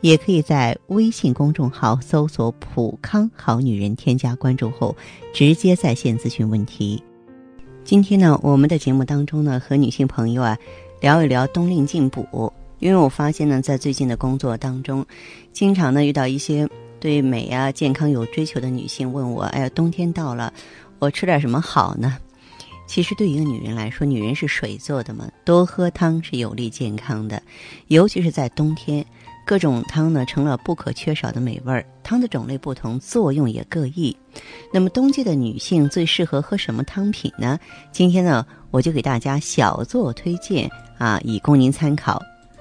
也可以在微信公众号搜索“普康好女人”，添加关注后，直接在线咨询问题。今天呢，我们的节目当中呢，和女性朋友啊聊一聊冬令进补。因为我发现呢，在最近的工作当中，经常呢遇到一些对美啊、健康有追求的女性问我：“哎呀，冬天到了，我吃点什么好呢？”其实，对一个女人来说，女人是水做的嘛，多喝汤是有利健康的，尤其是在冬天。各种汤呢成了不可缺少的美味儿，汤的种类不同，作用也各异。那么冬季的女性最适合喝什么汤品呢？今天呢，我就给大家小做推荐啊，以供您参考。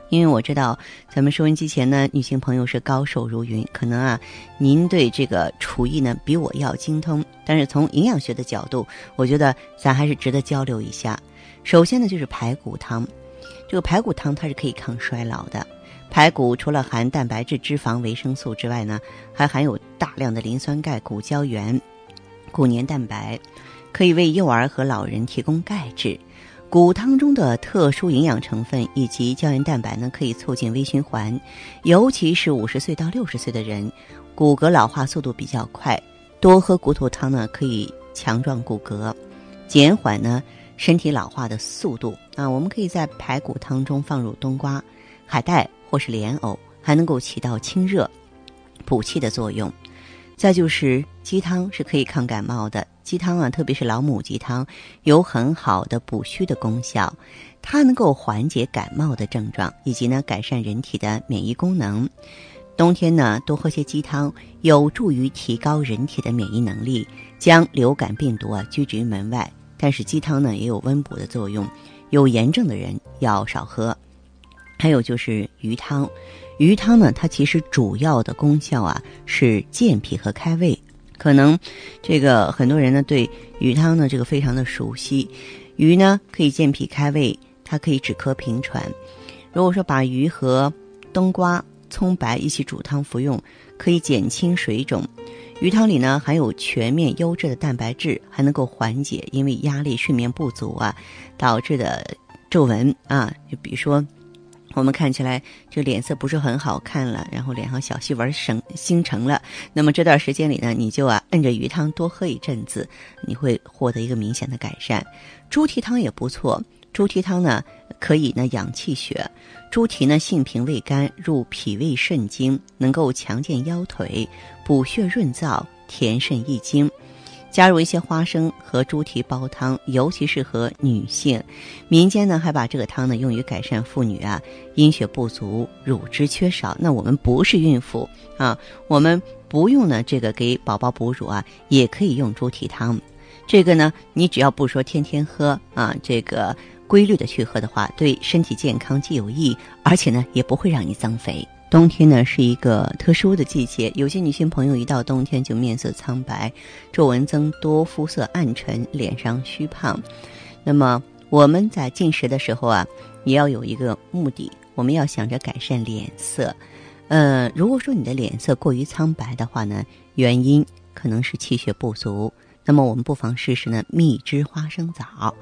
因为我知道咱们收音机前呢，女性朋友是高手如云，可能啊，您对这个厨艺呢比我要精通。但是从营养学的角度，我觉得咱还是值得交流一下。首先呢，就是排骨汤，这个排骨汤它是可以抗衰老的。排骨除了含蛋白质、脂肪、维生素之外呢，还含有大量的磷酸钙、骨胶原、骨粘蛋白，可以为幼儿和老人提供钙质。骨汤中的特殊营养成分以及胶原蛋白呢，可以促进微循环，尤其是五十岁到六十岁的人，骨骼老化速度比较快，多喝骨头汤呢，可以强壮骨骼，减缓呢身体老化的速度。啊，我们可以在排骨汤中放入冬瓜、海带。或是莲藕，还能够起到清热、补气的作用。再就是鸡汤是可以抗感冒的，鸡汤啊，特别是老母鸡汤，有很好的补虚的功效，它能够缓解感冒的症状，以及呢改善人体的免疫功能。冬天呢多喝些鸡汤，有助于提高人体的免疫能力，将流感病毒啊拒之于门外。但是鸡汤呢也有温补的作用，有炎症的人要少喝。还有就是鱼汤，鱼汤呢，它其实主要的功效啊是健脾和开胃。可能这个很多人呢对鱼汤呢这个非常的熟悉。鱼呢可以健脾开胃，它可以止咳平喘。如果说把鱼和冬瓜、葱白一起煮汤服用，可以减轻水肿。鱼汤里呢含有全面优质的蛋白质，还能够缓解因为压力、睡眠不足啊导致的皱纹啊，就比如说。我们看起来这脸色不是很好看了，然后脸上小细纹生形成了。那么这段时间里呢，你就啊摁着鱼汤多喝一阵子，你会获得一个明显的改善。猪蹄汤也不错，猪蹄汤呢可以呢养气血。猪蹄呢性平味甘，入脾胃肾经，能够强健腰腿，补血润燥，填肾益精。加入一些花生和猪蹄煲汤，尤其适合女性。民间呢还把这个汤呢用于改善妇女啊阴血不足、乳汁缺少。那我们不是孕妇啊，我们不用呢这个给宝宝哺乳啊，也可以用猪蹄汤。这个呢，你只要不说天天喝啊，这个规律的去喝的话，对身体健康既有益，而且呢也不会让你增肥。冬天呢是一个特殊的季节，有些女性朋友一到冬天就面色苍白、皱纹增多、肤色暗沉、脸上虚胖。那么我们在进食的时候啊，也要有一个目的，我们要想着改善脸色。呃，如果说你的脸色过于苍白的话呢，原因可能是气血不足。那么我们不妨试试呢蜜汁花生枣。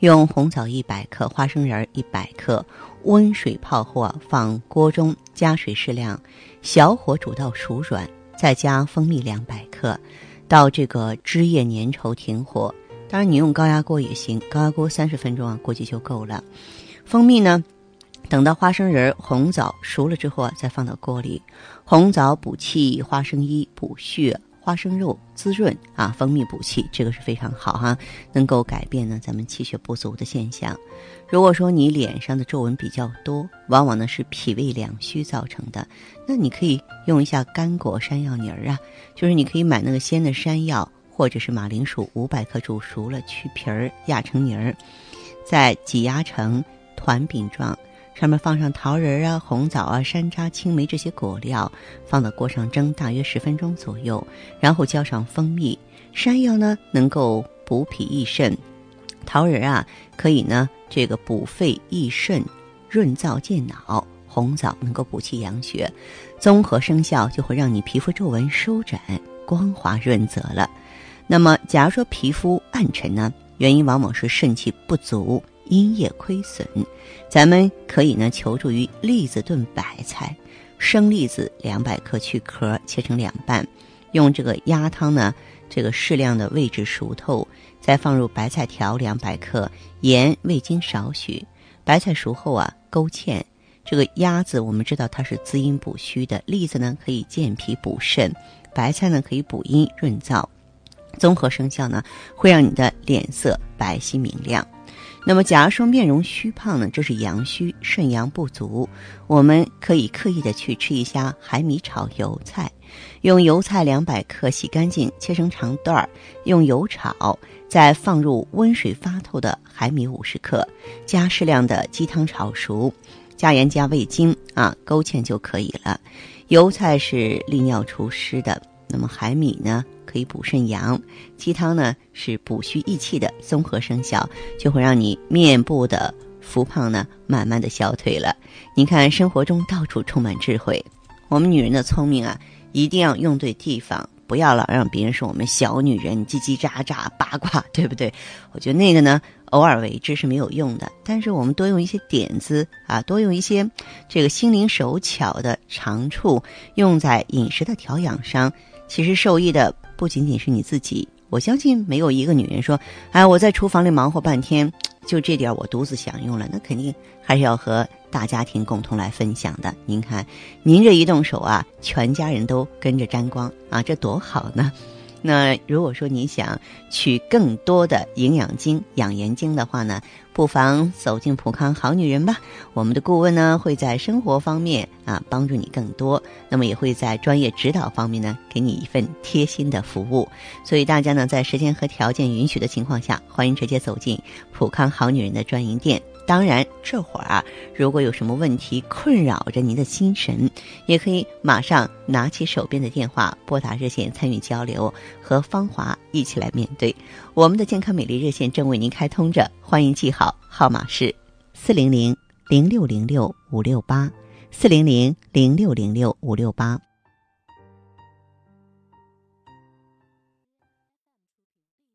用红枣一百克，花生仁一百克，温水泡后，放锅中加水适量，小火煮到熟软，再加蜂蜜两百克，到这个汁液粘稠停火。当然你用高压锅也行，高压锅三十分钟啊，估计就够了。蜂蜜呢，等到花生仁、红枣熟了之后啊，再放到锅里。红枣补气，花生衣补血。花生肉滋润啊，蜂蜜补气，这个是非常好哈，能够改变呢咱们气血不足的现象。如果说你脸上的皱纹比较多，往往呢是脾胃两虚造成的，那你可以用一下干果山药泥儿啊，就是你可以买那个鲜的山药或者是马铃薯五百克煮熟了去皮儿压成泥儿，再挤压成团饼状。上面放上桃仁啊、红枣啊、山楂、青梅这些果料，放到锅上蒸大约十分钟左右，然后浇上蜂蜜。山药呢能够补脾益肾。桃仁啊，可以呢这个补肺益肾、润燥健脑；红枣能够补气养血，综合生效就会让你皮肤皱纹收展、光滑润泽了。那么，假如说皮肤暗沉呢，原因往往是肾气不足、阴液亏损。咱们可以呢求助于栗子炖白菜，生栗子两百克去壳，切成两半，用这个鸭汤呢，这个适量的位置熟透，再放入白菜条两百克，盐、味精少许。白菜熟后啊，勾芡。这个鸭子我们知道它是滋阴补虚的，栗子呢可以健脾补肾，白菜呢可以补阴润燥。综合生效呢，会让你的脸色白皙明亮。那么，假如说面容虚胖呢，这是阳虚，肾阳不足，我们可以刻意的去吃一下海米炒油菜，用油菜两百克洗干净，切成长段儿，用油炒，再放入温水发透的海米五十克，加适量的鸡汤炒熟，加盐加味精啊，勾芡就可以了。油菜是利尿除湿的，那么海米呢？可以补肾阳，鸡汤呢是补虚益气的，综合生效就会让你面部的浮胖呢慢慢的消退了。你看生活中到处充满智慧，我们女人的聪明啊，一定要用对地方，不要老让别人说我们小女人叽叽喳喳八卦，对不对？我觉得那个呢偶尔为之是没有用的，但是我们多用一些点子啊，多用一些这个心灵手巧的长处，用在饮食的调养上，其实受益的。不仅仅是你自己，我相信没有一个女人说：“哎，我在厨房里忙活半天，就这点我独自享用了。”那肯定还是要和大家庭共同来分享的。您看，您这一动手啊，全家人都跟着沾光啊，这多好呢！那如果说你想取更多的营养精、养颜精的话呢，不妨走进普康好女人吧。我们的顾问呢会在生活方面啊帮助你更多，那么也会在专业指导方面呢给你一份贴心的服务。所以大家呢在时间和条件允许的情况下，欢迎直接走进普康好女人的专营店。当然，这会儿啊，如果有什么问题困扰着您的心神，也可以马上拿起手边的电话拨打热线参与交流，和芳华一起来面对。我们的健康美丽热线正为您开通着，欢迎记好号码是四零零零六零六五六八四零零零六零六五六八。